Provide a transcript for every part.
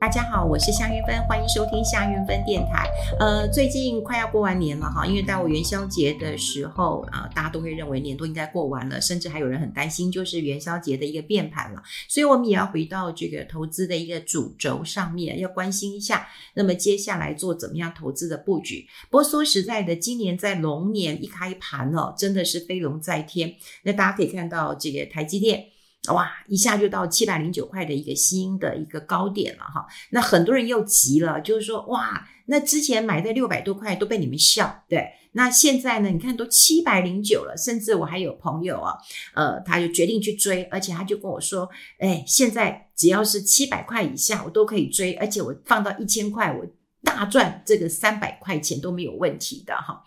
大家好，我是夏云芬，欢迎收听夏云芬电台。呃，最近快要过完年了哈，因为到元宵节的时候啊、大家都会认为年都应该过完了，甚至还有人很担心，就是元宵节的一个变盘了。所以，我们也要回到这个投资的一个主轴上面，要关心一下。那么，接下来做怎么样投资的布局？不过说实在的，今年在龙年一开盘哦，真的是飞龙在天。那大家可以看到这个台积电。哇，一下就到七百零九块的一个新的一个高点了哈。那很多人又急了，就是说哇，那之前买在六百多块都被你们笑，对。那现在呢，你看都七百零九了，甚至我还有朋友啊，呃，他就决定去追，而且他就跟我说，哎，现在只要是七百块以下，我都可以追，而且我放到一千块，我大赚这个三百块钱都没有问题的哈。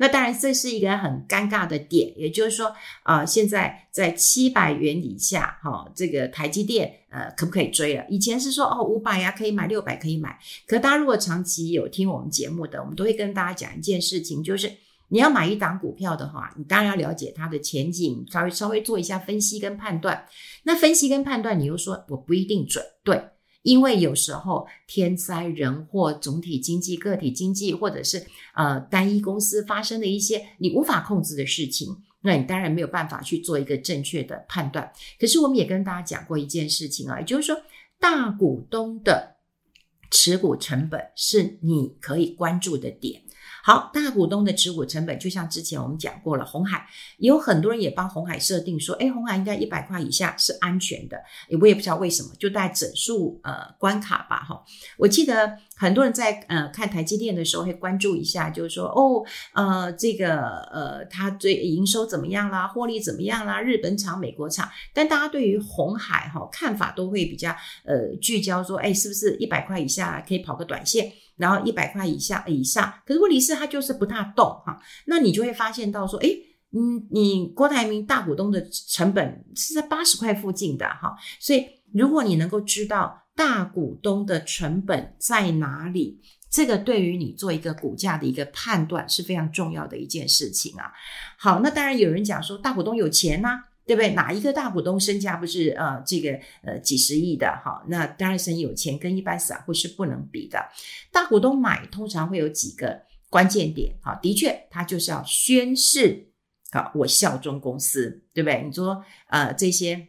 那当然，这是一个很尴尬的点，也就是说，啊、呃，现在在七百元以下，哈、哦，这个台积电，呃，可不可以追了？以前是说，哦，五百呀，可以买，六百可以买。可大家如果长期有听我们节目的，我们都会跟大家讲一件事情，就是你要买一档股票的话，你当然要了解它的前景，稍微稍微做一下分析跟判断。那分析跟判断，你又说我不一定准，对。因为有时候天灾人祸、总体经济、个体经济，或者是呃单一公司发生的一些你无法控制的事情，那你当然没有办法去做一个正确的判断。可是我们也跟大家讲过一件事情啊，也就是说大股东的持股成本是你可以关注的点。好，大股东的持股成本，就像之前我们讲过了，红海有很多人也帮红海设定说，诶，红海应该一百块以下是安全的，我也不知道为什么，就带整数呃关卡吧，哈。我记得很多人在呃看台积电的时候会关注一下，就是说哦，呃，这个呃，它最营收怎么样啦，获利怎么样啦，日本厂、美国厂，但大家对于红海哈看法都会比较呃聚焦说，诶，是不是一百块以下可以跑个短线？然后一百块以下以上，可是问题是它就是不大动哈，那你就会发现到说，诶，嗯，你郭台铭大股东的成本是在八十块附近的哈，所以如果你能够知道大股东的成本在哪里，这个对于你做一个股价的一个判断是非常重要的一件事情啊。好，那当然有人讲说大股东有钱呐。对不对？哪一个大股东身价不是呃这个呃几十亿的哈？那当然是有钱，跟一般散户是不能比的。大股东买通常会有几个关键点哈，的确他就是要宣誓啊，我效忠公司，对不对？你说呃这些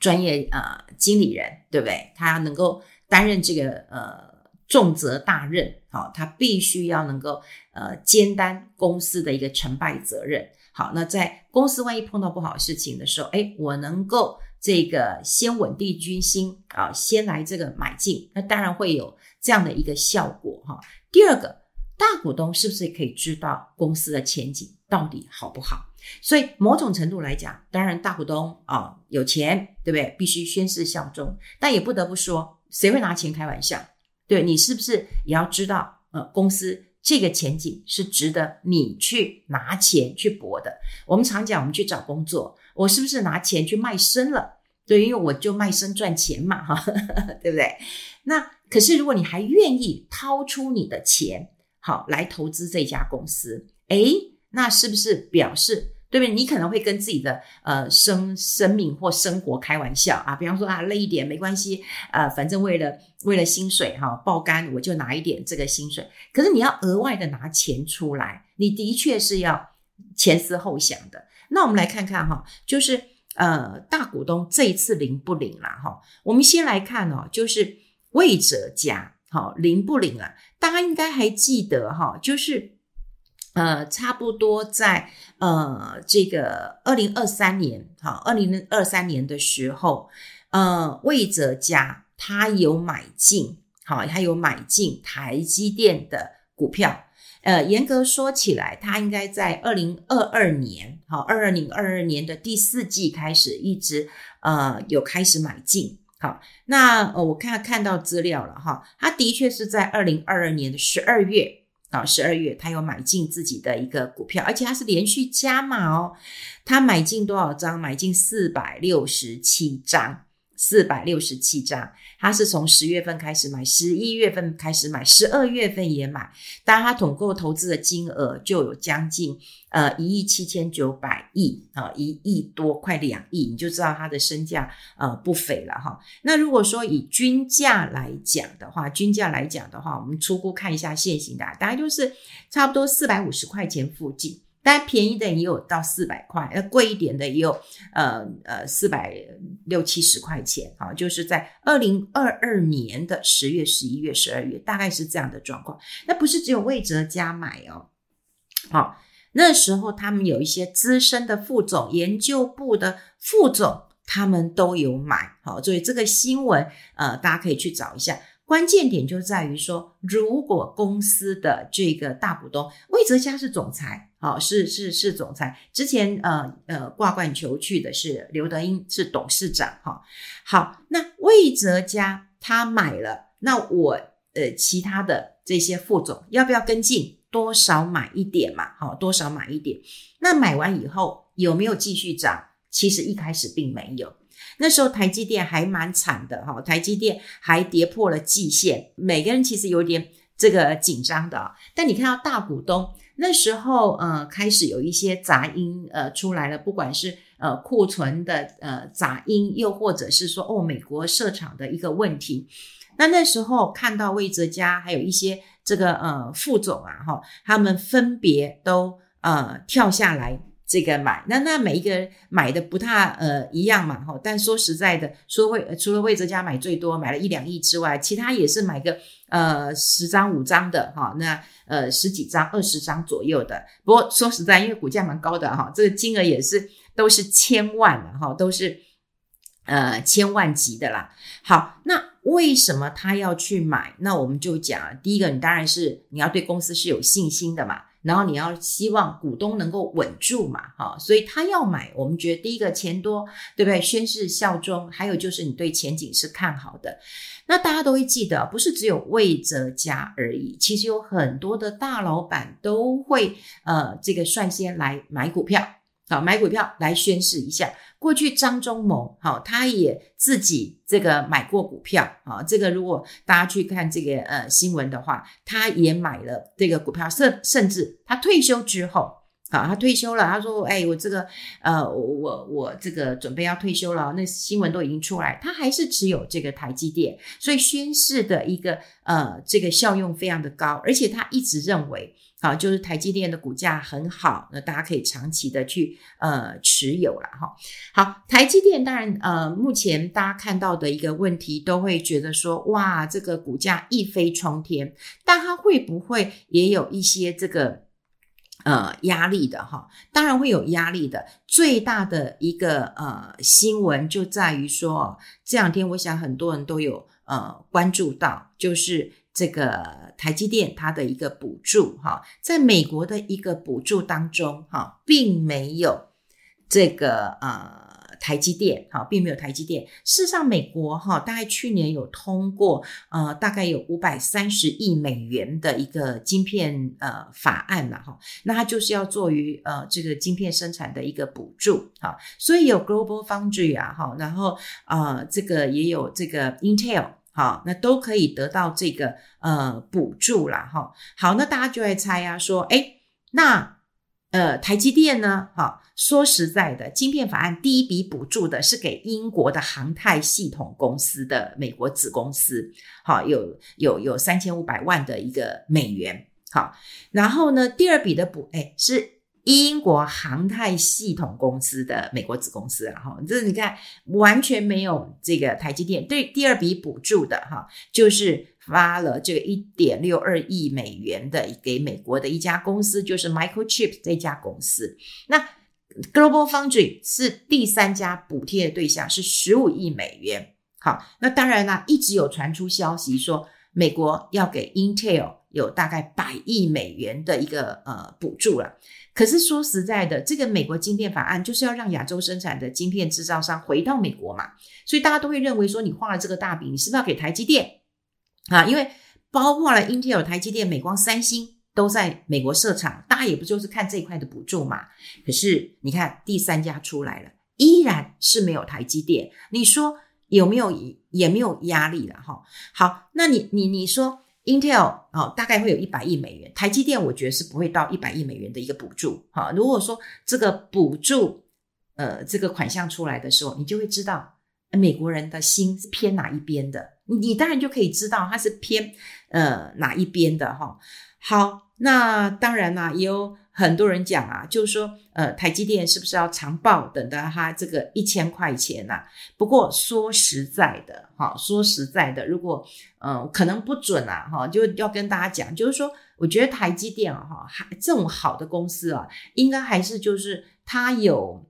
专业呃经理人，对不对？他能够担任这个呃重责大任，好，他必须要能够呃肩担公司的一个成败责任。好，那在公司万一碰到不好的事情的时候，诶，我能够这个先稳定军心啊，先来这个买进，那当然会有这样的一个效果哈。第二个，大股东是不是可以知道公司的前景到底好不好？所以某种程度来讲，当然大股东啊有钱，对不对？必须宣誓效忠，但也不得不说，谁会拿钱开玩笑？对，你是不是也要知道呃公司？这个前景是值得你去拿钱去搏的。我们常讲，我们去找工作，我是不是拿钱去卖身了？对，因为我就卖身赚钱嘛，哈，对不对？那可是如果你还愿意掏出你的钱，好来投资这家公司，诶，那是不是表示？对不对？你可能会跟自己的呃生生命或生活开玩笑啊，比方说啊累一点没关系，呃反正为了为了薪水哈爆肝我就拿一点这个薪水。可是你要额外的拿钱出来，你的确是要前思后想的。那我们来看看哈，就是呃大股东这一次领不领啦哈？我们先来看哦，就是魏哲家好领不领啊？大家应该还记得哈，就是。呃，差不多在呃这个二零二三年，好，二零二三年的时候，呃，魏哲家他有买进，好，他有买进台积电的股票。呃，严格说起来，他应该在二零二二年，好，二零二二年的第四季开始，一直呃有开始买进。好，那呃我看看到资料了哈，他的确是在二零二二年的十二月。啊，十二月他有买进自己的一个股票，而且他是连续加码哦。他买进多少张？买进四百六十七张。四百六十七张，他是从十月份开始买，十一月份开始买，十二月份也买，当然他统购投资的金额就有将近呃一亿七千九百亿啊，一亿多快两亿，你就知道他的身价呃不菲了哈。那如果说以均价来讲的话，均价来讲的话，我们初步看一下现行的，大概就是差不多四百五十块钱附近。但便宜的也有到四百块，那贵一点的也有，呃呃四百六七十块钱啊，就是在二零二二年的十月、十一月、十二月，大概是这样的状况。那不是只有魏哲家买哦，好，那时候他们有一些资深的副总、研究部的副总，他们都有买，好，所以这个新闻呃，大家可以去找一下。关键点就在于说，如果公司的这个大股东魏哲家是总裁，好，是是是总裁。之前呃呃挂冠求去的是刘德英是董事长，哈。好，那魏哲家他买了，那我呃其他的这些副总要不要跟进？多少买一点嘛，好，多少买一点。那买完以后有没有继续涨？其实一开始并没有。那时候台积电还蛮惨的哈，台积电还跌破了季线，每个人其实有点这个紧张的。但你看到大股东那时候呃开始有一些杂音呃出来了，不管是呃库存的呃杂音，又或者是说哦美国设厂的一个问题，那那时候看到魏哲家还有一些这个呃副总啊哈，他们分别都呃跳下来。这个买，那那每一个人买的不太呃一样嘛哈，但说实在的，说会除了魏哲家买最多，买了一两亿之外，其他也是买个呃十张五张的哈，那呃十几张二十张左右的。不过说实在，因为股价蛮高的哈，这个金额也是都是千万的哈，都是呃千万级的啦。好，那为什么他要去买？那我们就讲，第一个，你当然是你要对公司是有信心的嘛。然后你要希望股东能够稳住嘛，哈，所以他要买，我们觉得第一个钱多，对不对？宣誓效忠，还有就是你对前景是看好的。那大家都会记得，不是只有魏哲家而已，其实有很多的大老板都会呃这个率先来买股票。好，买股票来宣示一下。过去张忠谋，好，他也自己这个买过股票，啊，这个如果大家去看这个呃新闻的话，他也买了这个股票，甚甚至他退休之后，啊，他退休了，他说，哎，我这个呃，我我这个准备要退休了，那新闻都已经出来，他还是持有这个台积电，所以宣示的一个呃这个效用非常的高，而且他一直认为。好，就是台积电的股价很好，那大家可以长期的去呃持有了哈。好，台积电当然呃，目前大家看到的一个问题，都会觉得说，哇，这个股价一飞冲天，但它会不会也有一些这个呃压力的哈？当然会有压力的。最大的一个呃新闻就在于说，这两天我想很多人都有呃关注到，就是。这个台积电它的一个补助哈，在美国的一个补助当中哈，并没有这个呃台积电哈，并没有台积电。事实上，美国哈大概去年有通过呃大概有五百三十亿美元的一个晶片呃法案了哈，那它就是要做于呃这个晶片生产的一个补助哈，所以有 Global Foundry 啊哈，然后呃这个也有这个 Intel。好，那都可以得到这个呃补助啦。哈。好，那大家就来猜啊，说，诶那呃台积电呢？哈，说实在的，晶片法案第一笔补助的是给英国的航太系统公司的美国子公司，好，有有有三千五百万的一个美元。好，然后呢，第二笔的补，诶是。英国航太系统公司的美国子公司然后，这你看完全没有这个台积电对第二笔补助的哈，就是发了这个一点六二亿美元的给美国的一家公司，就是 Microchip 这家公司。那 Global Foundry 是第三家补贴的对象，是十五亿美元。好，那当然啦，一直有传出消息说美国要给 Intel 有大概百亿美元的一个呃补助了。可是说实在的，这个美国晶片法案就是要让亚洲生产的晶片制造商回到美国嘛，所以大家都会认为说，你画了这个大饼，你是不是要给台积电啊？因为包括了 Intel、台积电、美光、三星都在美国设厂，大家也不就是看这一块的补助嘛？可是你看第三家出来了，依然是没有台积电。你说有没有也没有压力了哈。好，那你你你说 Intel 哦，大概会有一百亿美元，台积电我觉得是不会到一百亿美元的一个补助哈。如果说这个补助呃这个款项出来的时候，你就会知道美国人的心是偏哪一边的，你当然就可以知道他是偏呃哪一边的哈。好，那当然啦，也有。很多人讲啊，就是说，呃，台积电是不是要长报等到它这个一千块钱呐？不过说实在的，哈，说实在的，如果，呃，可能不准啊，哈，就要跟大家讲，就是说，我觉得台积电啊，哈，还这种好的公司啊，应该还是就是它有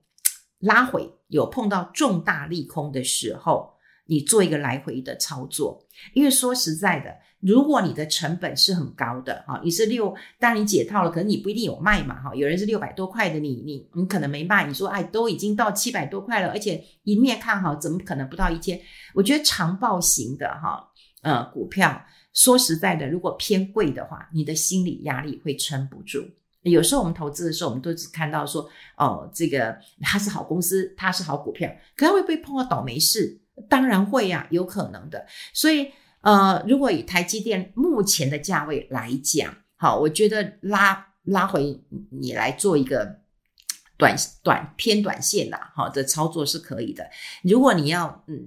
拉回，有碰到重大利空的时候，你做一个来回的操作，因为说实在的。如果你的成本是很高的哈，你是六，当你解套了，可能你不一定有卖嘛哈。有人是六百多块的，你你你可能没卖。你说哎，都已经到七百多块了，而且一面看好，怎么可能不到一千？我觉得长报型的哈，呃，股票说实在的，如果偏贵的话，你的心理压力会撑不住。有时候我们投资的时候，我们都只看到说哦，这个它是好公司，它是好股票，可能会不会碰到倒霉事？当然会呀，有可能的。所以。呃，如果以台积电目前的价位来讲，好，我觉得拉拉回你来做一个短短偏短线的好的操作是可以的。如果你要嗯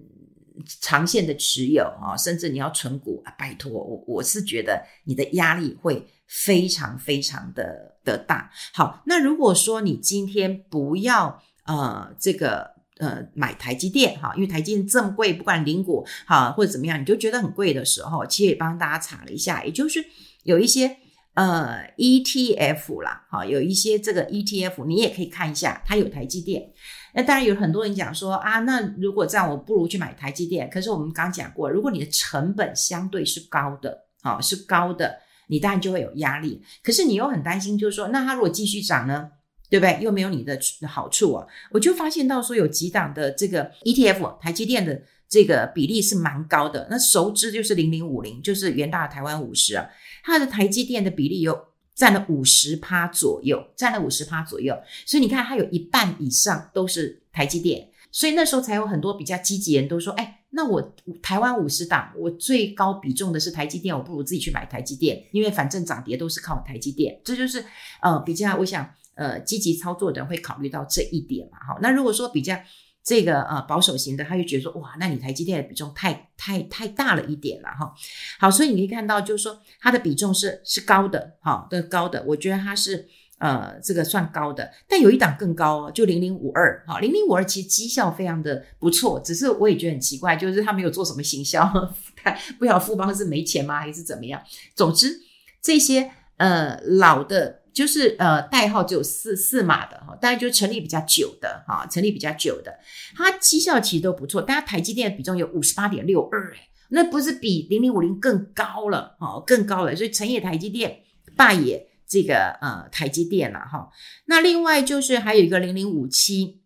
长线的持有啊，甚至你要存股，啊、拜托我我是觉得你的压力会非常非常的的大。好，那如果说你今天不要呃这个。呃，买台积电哈，因为台积电这么贵，不管零股哈或者怎么样，你就觉得很贵的时候，其实也帮大家查了一下，也就是有一些呃 ETF 啦，哈，有一些这个 ETF，你也可以看一下，它有台积电。那当然有很多人讲说啊，那如果这样，我不如去买台积电。可是我们刚讲过，如果你的成本相对是高的，哈，是高的，你当然就会有压力。可是你又很担心，就是说，那它如果继续涨呢？对不对？又没有你的好处啊！我就发现到说有几档的这个 ETF，台积电的这个比例是蛮高的。那熟知就是零零五零，就是元大台湾五十啊，它的台积电的比例有占了五十趴左右，占了五十趴左右。所以你看，它有一半以上都是台积电。所以那时候才有很多比较积极人都说：“哎，那我台湾五十档，我最高比重的是台积电，我不如自己去买台积电，因为反正涨跌都是靠台积电。”这就是呃比较，我想。呃，积极操作的人会考虑到这一点嘛？哈，那如果说比较这个呃保守型的，他就觉得说，哇，那你台积电的比重太太太大了一点了哈。好，所以你可以看到，就是说它的比重是是高的，哈，的高的，我觉得它是呃这个算高的，但有一档更高哦，就零零五二，哈，零零五二其实绩效非常的不错，只是我也觉得很奇怪，就是他没有做什么行销，不晓得富邦是没钱吗，还是怎么样？总之这些呃老的。就是呃代号只有四四码的哈，大家就成立比较久的哈，成立比较久的，它绩效其实都不错。大家台积电的比重有五十八点六二，那不是比零零五零更高了哦，更高了。所以成也台积电，败也这个呃台积电了哈。那另外就是还有一个零零五七，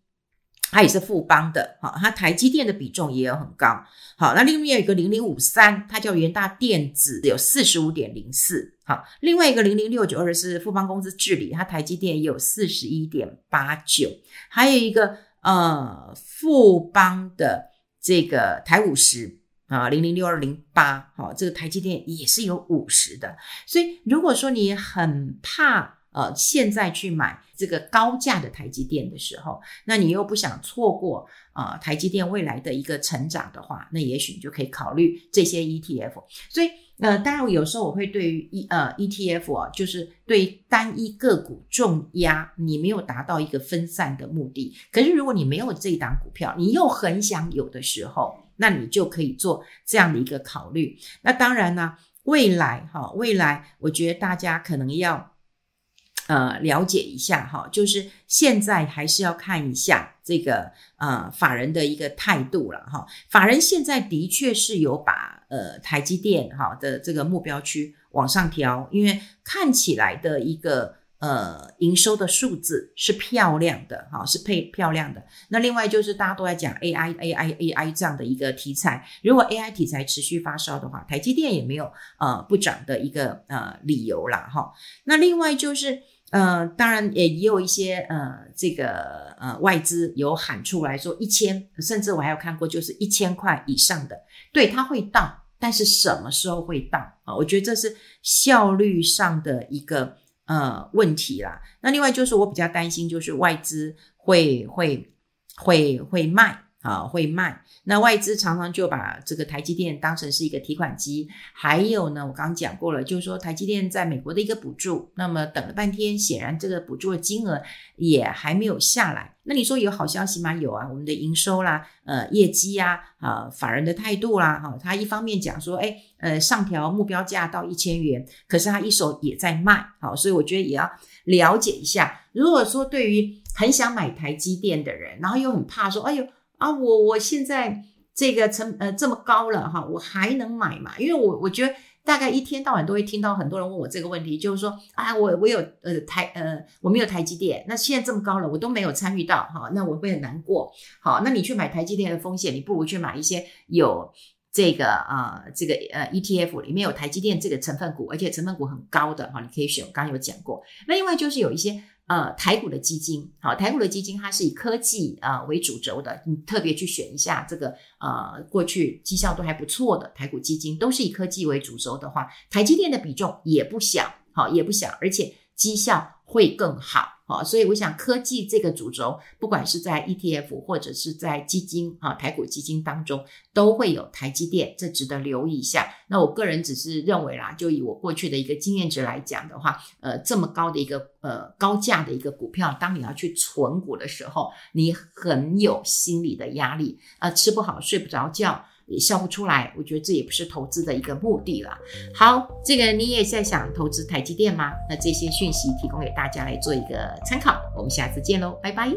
它也是富邦的哈，它台积电的比重也有很高。好，那另外有一个零零五三，它叫元大电子，有四十五点零四。好，另外一个零零六九二是富邦公司治理，它台积电也有四十一点八九，还有一个呃富邦的这个台五十啊零零六二零八，好，这个台积电也是有五十的，所以如果说你很怕呃现在去买这个高价的台积电的时候，那你又不想错过啊、台积电未来的一个成长的话，那也许你就可以考虑这些 ETF，所以。呃，当然，有时候我会对于 E 呃 ETF 啊，就是对单一个股重压，你没有达到一个分散的目的。可是如果你没有这一档股票，你又很想有的时候，那你就可以做这样的一个考虑。那当然呢，未来哈，未来我觉得大家可能要呃了解一下哈，就是现在还是要看一下这个呃法人的一个态度了哈。法人现在的确是有把。呃，台积电哈的这个目标区往上调，因为看起来的一个呃营收的数字是漂亮的哈，是配漂亮的。那另外就是大家都在讲 AI AI AI 这样的一个题材，如果 AI 题材持续发烧的话，台积电也没有呃不涨的一个呃理由啦哈。那另外就是。呃，当然也也有一些呃，这个呃外资有喊出来说一千，甚至我还有看过就是一千块以上的，对，它会到，但是什么时候会到啊？我觉得这是效率上的一个呃问题啦。那另外就是我比较担心，就是外资会会会会卖。啊，会卖。那外资常常就把这个台积电当成是一个提款机。还有呢，我刚刚讲过了，就是说台积电在美国的一个补助，那么等了半天，显然这个补助的金额也还没有下来。那你说有好消息吗？有啊，我们的营收啦，呃，业绩呀，啊，法人的态度啦，哈，他一方面讲说，哎，呃，上调目标价到一千元，可是他一手也在卖，好，所以我觉得也要了解一下。如果说对于很想买台积电的人，然后又很怕说，哎呦。啊，我我现在这个成呃这么高了哈，我还能买吗？因为我我觉得大概一天到晚都会听到很多人问我这个问题，就是说啊，我我有呃台呃我没有台积电，那现在这么高了，我都没有参与到哈，那我会很难过。好，那你去买台积电的风险，你不如去买一些有这个、呃、这个呃 ETF 里面有台积电这个成分股，而且成分股很高的哈，你可以选。我刚刚有讲过。那另外就是有一些。呃，台股的基金，好，台股的基金它是以科技啊、呃、为主轴的，你特别去选一下这个呃，过去绩效都还不错的台股基金，都是以科技为主轴的话，台积电的比重也不小，好，也不小，而且绩效会更好。好，所以我想科技这个主轴，不管是在 ETF 或者是在基金啊，台股基金当中，都会有台积电，这值得留意一下。那我个人只是认为啦，就以我过去的一个经验值来讲的话，呃，这么高的一个呃高价的一个股票，当你要去存股的时候，你很有心理的压力，呃，吃不好睡不着觉。也笑不出来，我觉得这也不是投资的一个目的了。好，这个你也在想投资台积电吗？那这些讯息提供给大家来做一个参考，我们下次见喽，拜拜。